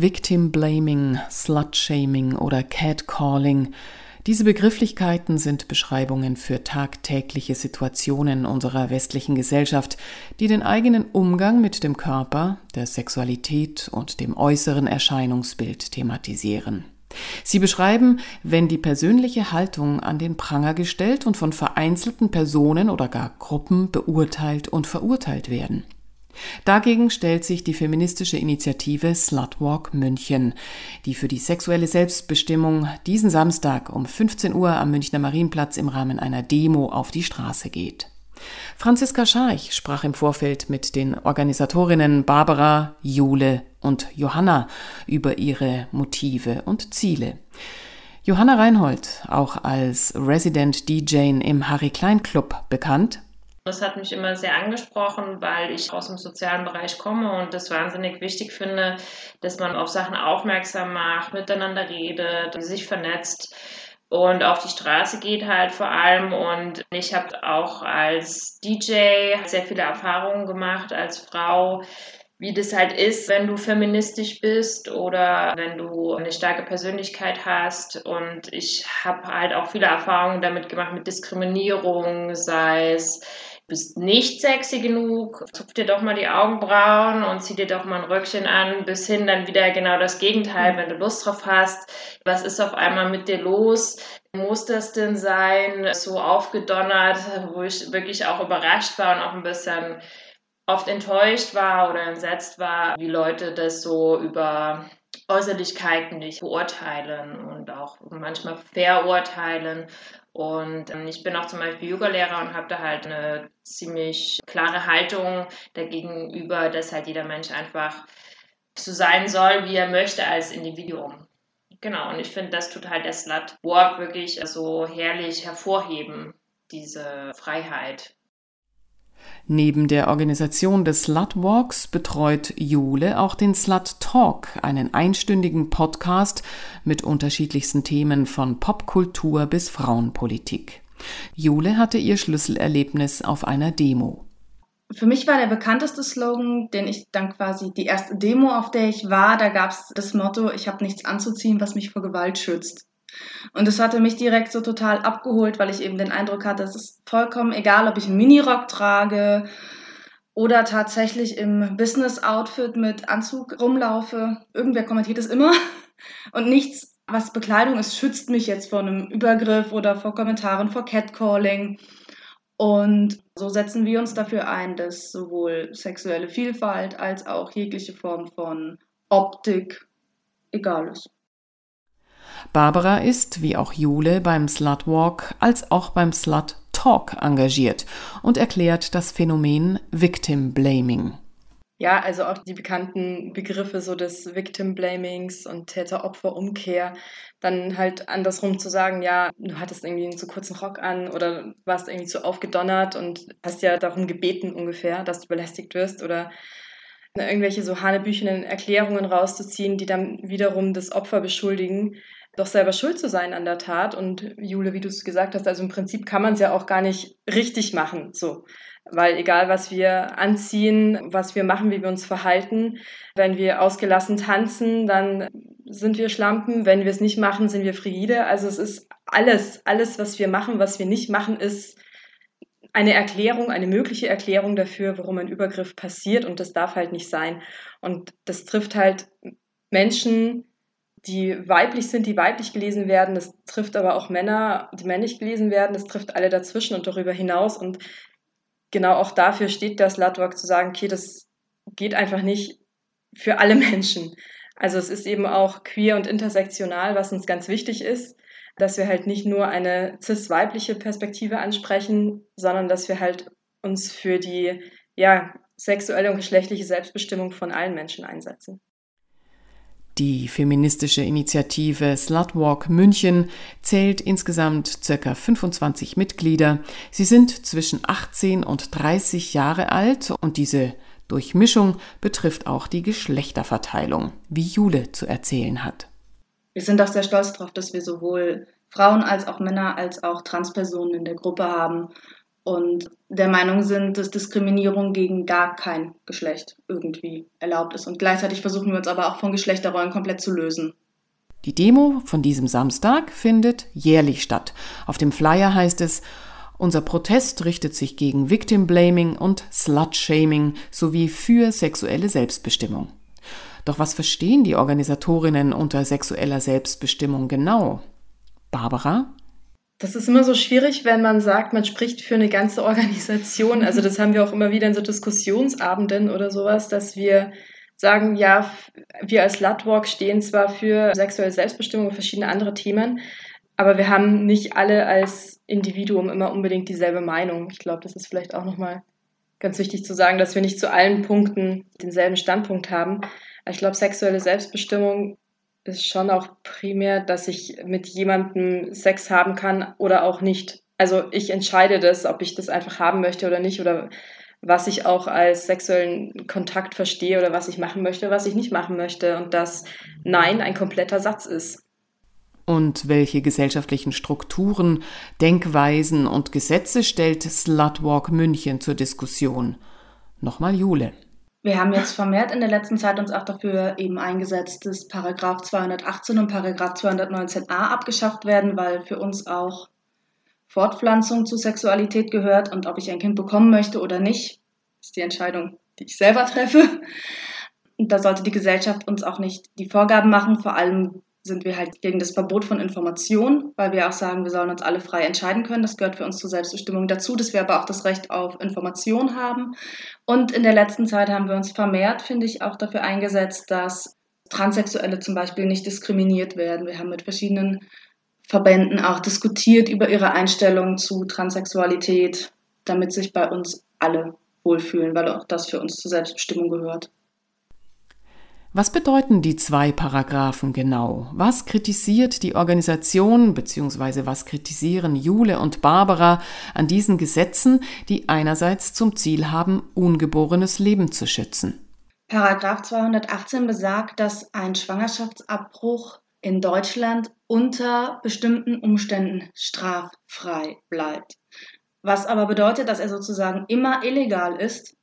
Victim Blaming, Slut Shaming oder Catcalling. Diese Begrifflichkeiten sind Beschreibungen für tagtägliche Situationen unserer westlichen Gesellschaft, die den eigenen Umgang mit dem Körper, der Sexualität und dem äußeren Erscheinungsbild thematisieren. Sie beschreiben, wenn die persönliche Haltung an den Pranger gestellt und von vereinzelten Personen oder gar Gruppen beurteilt und verurteilt werden. Dagegen stellt sich die feministische Initiative Slutwalk München, die für die sexuelle Selbstbestimmung diesen Samstag um 15 Uhr am Münchner Marienplatz im Rahmen einer Demo auf die Straße geht. Franziska Scharch sprach im Vorfeld mit den Organisatorinnen Barbara, Jule und Johanna über ihre Motive und Ziele. Johanna Reinhold, auch als Resident DJ im Harry Klein Club bekannt, das hat mich immer sehr angesprochen, weil ich aus dem sozialen Bereich komme und das wahnsinnig wichtig finde, dass man auf Sachen aufmerksam macht, miteinander redet, sich vernetzt und auf die Straße geht halt vor allem. Und ich habe auch als DJ sehr viele Erfahrungen gemacht als Frau wie das halt ist, wenn du feministisch bist oder wenn du eine starke Persönlichkeit hast. Und ich habe halt auch viele Erfahrungen damit gemacht mit Diskriminierung, sei es bist nicht sexy genug, zupf dir doch mal die Augenbrauen und zieh dir doch mal ein Röckchen an, bis hin dann wieder genau das Gegenteil, wenn du Lust drauf hast. Was ist auf einmal mit dir los? Muss das denn sein? So aufgedonnert, wo ich wirklich auch überrascht war und auch ein bisschen oft enttäuscht war oder entsetzt war, wie Leute das so über Äußerlichkeiten nicht beurteilen und auch manchmal verurteilen. Und ähm, ich bin auch zum Beispiel Yoga-Lehrer und habe da halt eine ziemlich klare Haltung dagegenüber, dass halt jeder Mensch einfach so sein soll, wie er möchte als Individuum. Genau, und ich finde, das tut halt der Slut-Walk wirklich so herrlich hervorheben, diese Freiheit. Neben der Organisation des Slutwalks betreut Jule auch den Slut Talk, einen einstündigen Podcast mit unterschiedlichsten Themen von Popkultur bis Frauenpolitik. Jule hatte ihr Schlüsselerlebnis auf einer Demo. Für mich war der bekannteste Slogan, den ich dann quasi die erste Demo, auf der ich war, da gab es das Motto, ich habe nichts anzuziehen, was mich vor Gewalt schützt. Und das hatte mich direkt so total abgeholt, weil ich eben den Eindruck hatte, es ist vollkommen egal, ob ich einen Minirock trage oder tatsächlich im Business-Outfit mit Anzug rumlaufe. Irgendwer kommentiert es immer. Und nichts, was Bekleidung ist, schützt mich jetzt vor einem Übergriff oder vor Kommentaren, vor Catcalling. Und so setzen wir uns dafür ein, dass sowohl sexuelle Vielfalt als auch jegliche Form von Optik egal ist. Barbara ist, wie auch Jule, beim Slutwalk als auch beim Slut Talk engagiert und erklärt das Phänomen Victim Blaming. Ja, also auch die bekannten Begriffe so des Victim Blamings und Täter-Opfer-Umkehr. Dann halt andersrum zu sagen, ja, du hattest irgendwie einen zu kurzen Rock an oder warst irgendwie zu aufgedonnert und hast ja darum gebeten ungefähr, dass du belästigt wirst oder irgendwelche so hanebüchenen Erklärungen rauszuziehen, die dann wiederum das Opfer beschuldigen doch selber schuld zu sein an der Tat. Und Jule, wie du es gesagt hast, also im Prinzip kann man es ja auch gar nicht richtig machen. So. Weil egal, was wir anziehen, was wir machen, wie wir uns verhalten, wenn wir ausgelassen tanzen, dann sind wir Schlampen. Wenn wir es nicht machen, sind wir frigide. Also es ist alles, alles, was wir machen, was wir nicht machen, ist eine Erklärung, eine mögliche Erklärung dafür, warum ein Übergriff passiert. Und das darf halt nicht sein. Und das trifft halt Menschen, die weiblich sind, die weiblich gelesen werden. Das trifft aber auch Männer, die männlich gelesen werden. Das trifft alle dazwischen und darüber hinaus. Und genau auch dafür steht das Slutwalk zu sagen, okay, das geht einfach nicht für alle Menschen. Also es ist eben auch queer und intersektional, was uns ganz wichtig ist, dass wir halt nicht nur eine cis-weibliche Perspektive ansprechen, sondern dass wir halt uns für die ja, sexuelle und geschlechtliche Selbstbestimmung von allen Menschen einsetzen. Die feministische Initiative Slutwalk München zählt insgesamt ca. 25 Mitglieder. Sie sind zwischen 18 und 30 Jahre alt und diese Durchmischung betrifft auch die Geschlechterverteilung, wie Jule zu erzählen hat. Wir sind auch sehr stolz darauf, dass wir sowohl Frauen als auch Männer als auch Transpersonen in der Gruppe haben und der Meinung sind, dass Diskriminierung gegen gar kein Geschlecht irgendwie erlaubt ist. Und gleichzeitig versuchen wir uns aber auch von Geschlechterrollen komplett zu lösen. Die Demo von diesem Samstag findet jährlich statt. Auf dem Flyer heißt es, unser Protest richtet sich gegen Victim Blaming und Slut Shaming sowie für sexuelle Selbstbestimmung. Doch was verstehen die Organisatorinnen unter sexueller Selbstbestimmung genau? Barbara? Das ist immer so schwierig, wenn man sagt, man spricht für eine ganze Organisation. Also das haben wir auch immer wieder in so Diskussionsabenden oder sowas, dass wir sagen, ja, wir als Ludwalk stehen zwar für sexuelle Selbstbestimmung und verschiedene andere Themen, aber wir haben nicht alle als Individuum immer unbedingt dieselbe Meinung. Ich glaube, das ist vielleicht auch nochmal ganz wichtig zu sagen, dass wir nicht zu allen Punkten denselben Standpunkt haben. Ich glaube, sexuelle Selbstbestimmung ist schon auch primär, dass ich mit jemandem Sex haben kann oder auch nicht. Also ich entscheide das, ob ich das einfach haben möchte oder nicht oder was ich auch als sexuellen Kontakt verstehe oder was ich machen möchte, was ich nicht machen möchte und dass Nein ein kompletter Satz ist. Und welche gesellschaftlichen Strukturen, Denkweisen und Gesetze stellt Slutwalk München zur Diskussion? Nochmal Jule. Wir haben jetzt vermehrt in der letzten Zeit uns auch dafür eben eingesetzt, dass Paragraph 218 und Paragraph 219a abgeschafft werden, weil für uns auch Fortpflanzung zu Sexualität gehört und ob ich ein Kind bekommen möchte oder nicht, ist die Entscheidung, die ich selber treffe. Und da sollte die Gesellschaft uns auch nicht die Vorgaben machen, vor allem sind wir halt gegen das Verbot von Information, weil wir auch sagen, wir sollen uns alle frei entscheiden können. Das gehört für uns zur Selbstbestimmung dazu, dass wir aber auch das Recht auf Information haben. Und in der letzten Zeit haben wir uns vermehrt, finde ich, auch dafür eingesetzt, dass Transsexuelle zum Beispiel nicht diskriminiert werden. Wir haben mit verschiedenen Verbänden auch diskutiert über ihre Einstellung zu Transsexualität, damit sich bei uns alle wohlfühlen, weil auch das für uns zur Selbstbestimmung gehört. Was bedeuten die zwei Paragraphen genau? Was kritisiert die Organisation bzw. was kritisieren Jule und Barbara an diesen Gesetzen, die einerseits zum Ziel haben, ungeborenes Leben zu schützen? Paragraph 218 besagt, dass ein Schwangerschaftsabbruch in Deutschland unter bestimmten Umständen straffrei bleibt. Was aber bedeutet, dass er sozusagen immer illegal ist.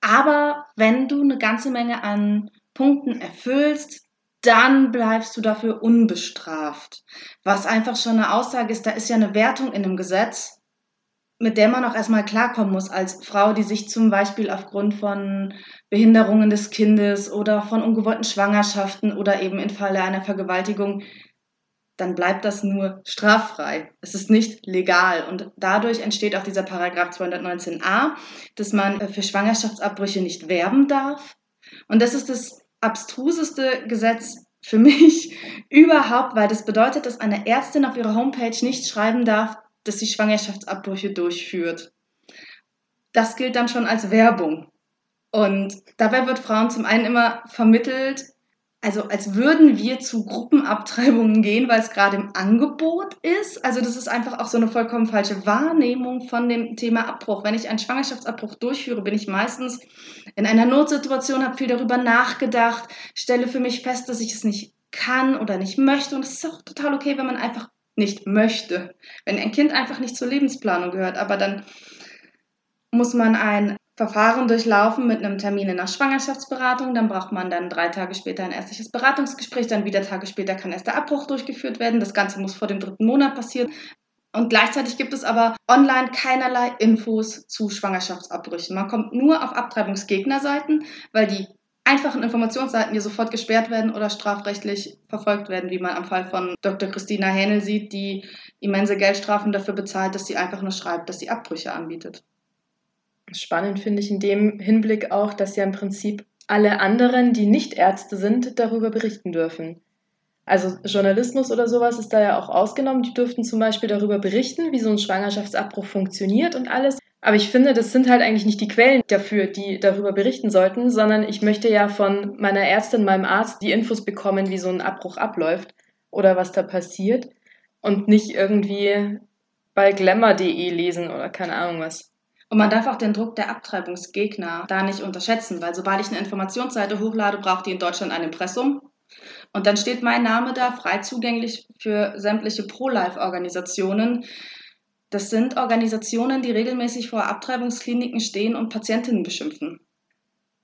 Aber wenn du eine ganze Menge an Punkten erfüllst, dann bleibst du dafür unbestraft. Was einfach schon eine Aussage ist, da ist ja eine Wertung in dem Gesetz, mit der man auch erstmal klarkommen muss als Frau, die sich zum Beispiel aufgrund von Behinderungen des Kindes oder von ungewollten Schwangerschaften oder eben im Falle einer Vergewaltigung, dann bleibt das nur straffrei. Es ist nicht legal und dadurch entsteht auch dieser Paragraph 219a, dass man für Schwangerschaftsabbrüche nicht werben darf. Und das ist das abstruseste Gesetz für mich überhaupt, weil das bedeutet, dass eine Ärztin auf ihrer Homepage nicht schreiben darf, dass sie Schwangerschaftsabbrüche durchführt. Das gilt dann schon als Werbung. Und dabei wird Frauen zum einen immer vermittelt, also als würden wir zu Gruppenabtreibungen gehen, weil es gerade im Angebot ist. Also das ist einfach auch so eine vollkommen falsche Wahrnehmung von dem Thema Abbruch. Wenn ich einen Schwangerschaftsabbruch durchführe, bin ich meistens in einer Notsituation, habe viel darüber nachgedacht, stelle für mich fest, dass ich es nicht kann oder nicht möchte. Und es ist auch total okay, wenn man einfach nicht möchte. Wenn ein Kind einfach nicht zur Lebensplanung gehört, aber dann muss man ein Verfahren durchlaufen mit einem Termin in der Schwangerschaftsberatung. Dann braucht man dann drei Tage später ein ärztliches Beratungsgespräch. Dann wieder Tage später kann erst der Abbruch durchgeführt werden. Das Ganze muss vor dem dritten Monat passieren. Und gleichzeitig gibt es aber online keinerlei Infos zu Schwangerschaftsabbrüchen. Man kommt nur auf Abtreibungsgegnerseiten, weil die einfachen Informationsseiten hier sofort gesperrt werden oder strafrechtlich verfolgt werden, wie man am Fall von Dr. Christina Hähnel sieht, die immense Geldstrafen dafür bezahlt, dass sie einfach nur schreibt, dass sie Abbrüche anbietet. Spannend finde ich in dem Hinblick auch, dass ja im Prinzip alle anderen, die nicht Ärzte sind, darüber berichten dürfen. Also Journalismus oder sowas ist da ja auch ausgenommen. Die dürften zum Beispiel darüber berichten, wie so ein Schwangerschaftsabbruch funktioniert und alles. Aber ich finde, das sind halt eigentlich nicht die Quellen dafür, die darüber berichten sollten, sondern ich möchte ja von meiner Ärztin, meinem Arzt die Infos bekommen, wie so ein Abbruch abläuft oder was da passiert und nicht irgendwie bei glamour.de lesen oder keine Ahnung was. Und man darf auch den Druck der Abtreibungsgegner da nicht unterschätzen, weil sobald ich eine Informationsseite hochlade, braucht die in Deutschland ein Impressum. Und dann steht mein Name da frei zugänglich für sämtliche Pro-Life-Organisationen. Das sind Organisationen, die regelmäßig vor Abtreibungskliniken stehen und Patientinnen beschimpfen.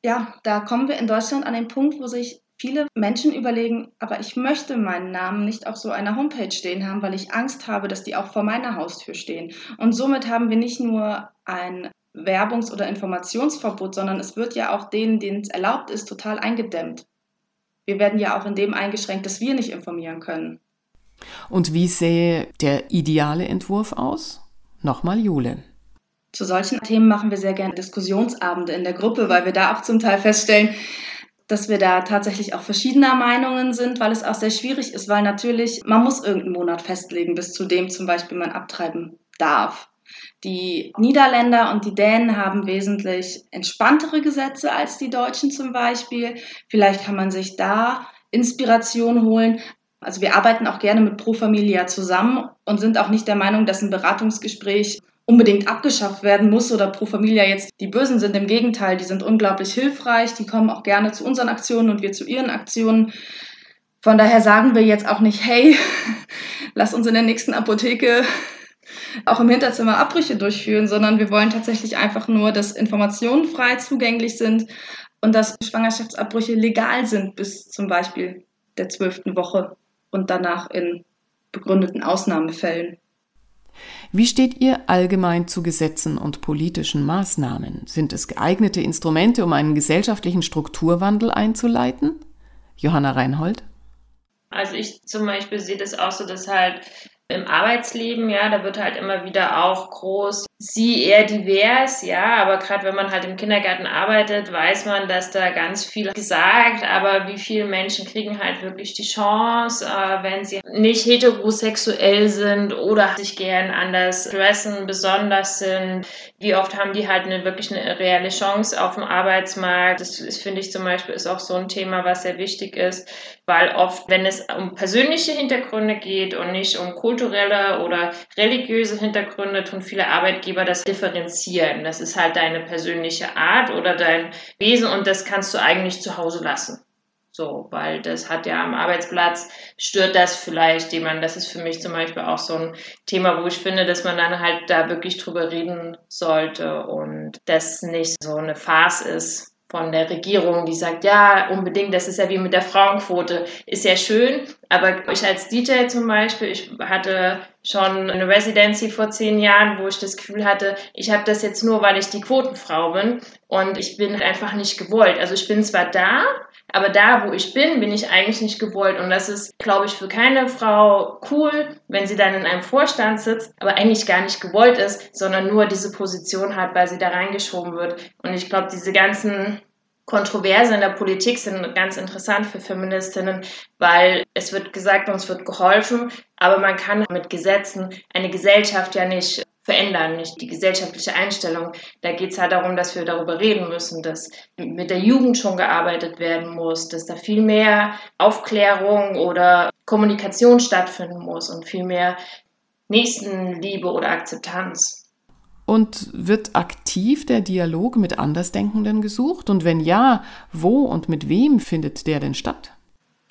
Ja, da kommen wir in Deutschland an den Punkt, wo sich viele Menschen überlegen, aber ich möchte meinen Namen nicht auf so einer Homepage stehen haben, weil ich Angst habe, dass die auch vor meiner Haustür stehen. Und somit haben wir nicht nur ein Werbungs- oder Informationsverbot, sondern es wird ja auch denen, denen es erlaubt ist, total eingedämmt. Wir werden ja auch in dem eingeschränkt, dass wir nicht informieren können. Und wie sähe der ideale Entwurf aus? Nochmal Jule. Zu solchen Themen machen wir sehr gerne Diskussionsabende in der Gruppe, weil wir da auch zum Teil feststellen, dass wir da tatsächlich auch verschiedener Meinungen sind, weil es auch sehr schwierig ist, weil natürlich man muss irgendeinen Monat festlegen, bis zu dem zum Beispiel man abtreiben darf. Die Niederländer und die Dänen haben wesentlich entspanntere Gesetze als die Deutschen zum Beispiel. Vielleicht kann man sich da Inspiration holen. Also wir arbeiten auch gerne mit Pro Familia zusammen und sind auch nicht der Meinung, dass ein Beratungsgespräch unbedingt abgeschafft werden muss oder Pro Familia jetzt die Bösen sind. Im Gegenteil, die sind unglaublich hilfreich. Die kommen auch gerne zu unseren Aktionen und wir zu ihren Aktionen. Von daher sagen wir jetzt auch nicht, hey, lass uns in der nächsten Apotheke auch im Hinterzimmer Abbrüche durchführen, sondern wir wollen tatsächlich einfach nur, dass Informationen frei zugänglich sind und dass Schwangerschaftsabbrüche legal sind bis zum Beispiel der zwölften Woche und danach in begründeten Ausnahmefällen. Wie steht ihr allgemein zu Gesetzen und politischen Maßnahmen? Sind es geeignete Instrumente, um einen gesellschaftlichen Strukturwandel einzuleiten? Johanna Reinhold? Also ich zum Beispiel sehe das auch so, dass halt im Arbeitsleben, ja, da wird halt immer wieder auch groß sie eher divers, ja, aber gerade wenn man halt im Kindergarten arbeitet, weiß man, dass da ganz viel gesagt, aber wie viele Menschen kriegen halt wirklich die Chance, äh, wenn sie nicht heterosexuell sind oder sich gern anders dressen, besonders sind, wie oft haben die halt eine wirklich eine reelle Chance auf dem Arbeitsmarkt. Das finde ich zum Beispiel ist auch so ein Thema, was sehr wichtig ist, weil oft, wenn es um persönliche Hintergründe geht und nicht um kulturelle oder religiöse Hintergründe, tun viele Arbeitgeber Arbeitgeber das differenzieren. Das ist halt deine persönliche Art oder dein Wesen und das kannst du eigentlich zu Hause lassen. So, weil das hat ja am Arbeitsplatz, stört das vielleicht jemand. Das ist für mich zum Beispiel auch so ein Thema, wo ich finde, dass man dann halt da wirklich drüber reden sollte und das nicht so eine Farce ist, von der Regierung, die sagt, ja, unbedingt, das ist ja wie mit der Frauenquote, ist ja schön, aber ich als DJ zum Beispiel, ich hatte schon eine Residency vor zehn Jahren, wo ich das Gefühl hatte, ich habe das jetzt nur, weil ich die Quotenfrau bin und ich bin einfach nicht gewollt. Also ich bin zwar da, aber da, wo ich bin, bin ich eigentlich nicht gewollt. Und das ist, glaube ich, für keine Frau cool, wenn sie dann in einem Vorstand sitzt, aber eigentlich gar nicht gewollt ist, sondern nur diese Position hat, weil sie da reingeschoben wird. Und ich glaube, diese ganzen Kontroverse in der Politik sind ganz interessant für Feministinnen, weil es wird gesagt, uns wird geholfen, aber man kann mit Gesetzen eine Gesellschaft ja nicht verändern, nicht die gesellschaftliche Einstellung. Da geht es halt darum, dass wir darüber reden müssen, dass mit der Jugend schon gearbeitet werden muss, dass da viel mehr Aufklärung oder Kommunikation stattfinden muss und viel mehr Nächstenliebe oder Akzeptanz. Und wird aktiv der Dialog mit Andersdenkenden gesucht? Und wenn ja, wo und mit wem findet der denn statt?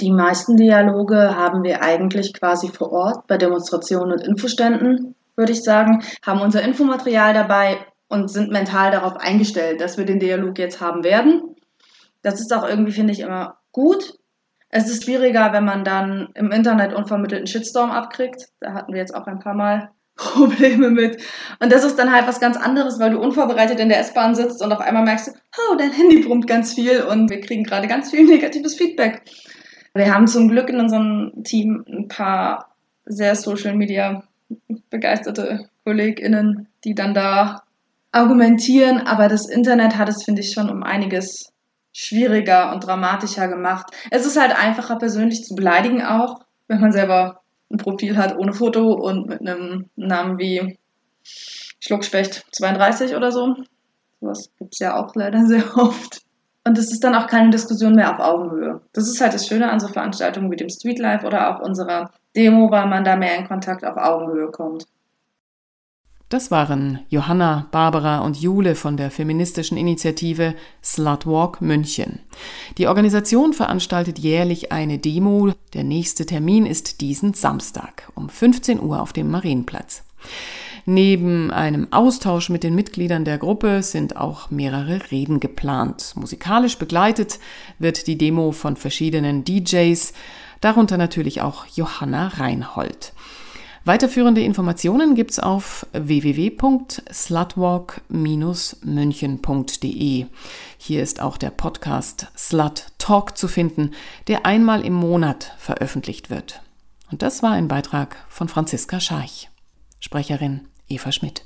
Die meisten Dialoge haben wir eigentlich quasi vor Ort bei Demonstrationen und Infoständen, würde ich sagen, haben unser Infomaterial dabei und sind mental darauf eingestellt, dass wir den Dialog jetzt haben werden. Das ist auch irgendwie, finde ich, immer gut. Es ist schwieriger, wenn man dann im Internet unvermittelten Shitstorm abkriegt. Da hatten wir jetzt auch ein paar Mal Probleme mit. Und das ist dann halt was ganz anderes, weil du unvorbereitet in der S-Bahn sitzt und auf einmal merkst du, oh, dein Handy brummt ganz viel und wir kriegen gerade ganz viel negatives Feedback. Wir haben zum Glück in unserem Team ein paar sehr Social Media begeisterte KollegInnen, die dann da argumentieren, aber das Internet hat es, finde ich, schon um einiges schwieriger und dramatischer gemacht. Es ist halt einfacher persönlich zu beleidigen auch, wenn man selber ein Profil hat ohne Foto und mit einem Namen wie Schluckspecht 32 oder so. Sowas gibt es ja auch leider sehr oft. Und es ist dann auch keine Diskussion mehr auf Augenhöhe. Das ist halt das Schöne an so Veranstaltungen wie dem Streetlife oder auch unserer Demo, weil man da mehr in Kontakt auf Augenhöhe kommt. Das waren Johanna, Barbara und Jule von der feministischen Initiative Slutwalk München. Die Organisation veranstaltet jährlich eine Demo. Der nächste Termin ist diesen Samstag um 15 Uhr auf dem Marienplatz. Neben einem Austausch mit den Mitgliedern der Gruppe sind auch mehrere Reden geplant. Musikalisch begleitet wird die Demo von verschiedenen DJs, darunter natürlich auch Johanna Reinhold. Weiterführende Informationen gibt's auf www.slutwalk-münchen.de. Hier ist auch der Podcast Slut Talk zu finden, der einmal im Monat veröffentlicht wird. Und das war ein Beitrag von Franziska Scharch. Sprecherin Eva Schmidt.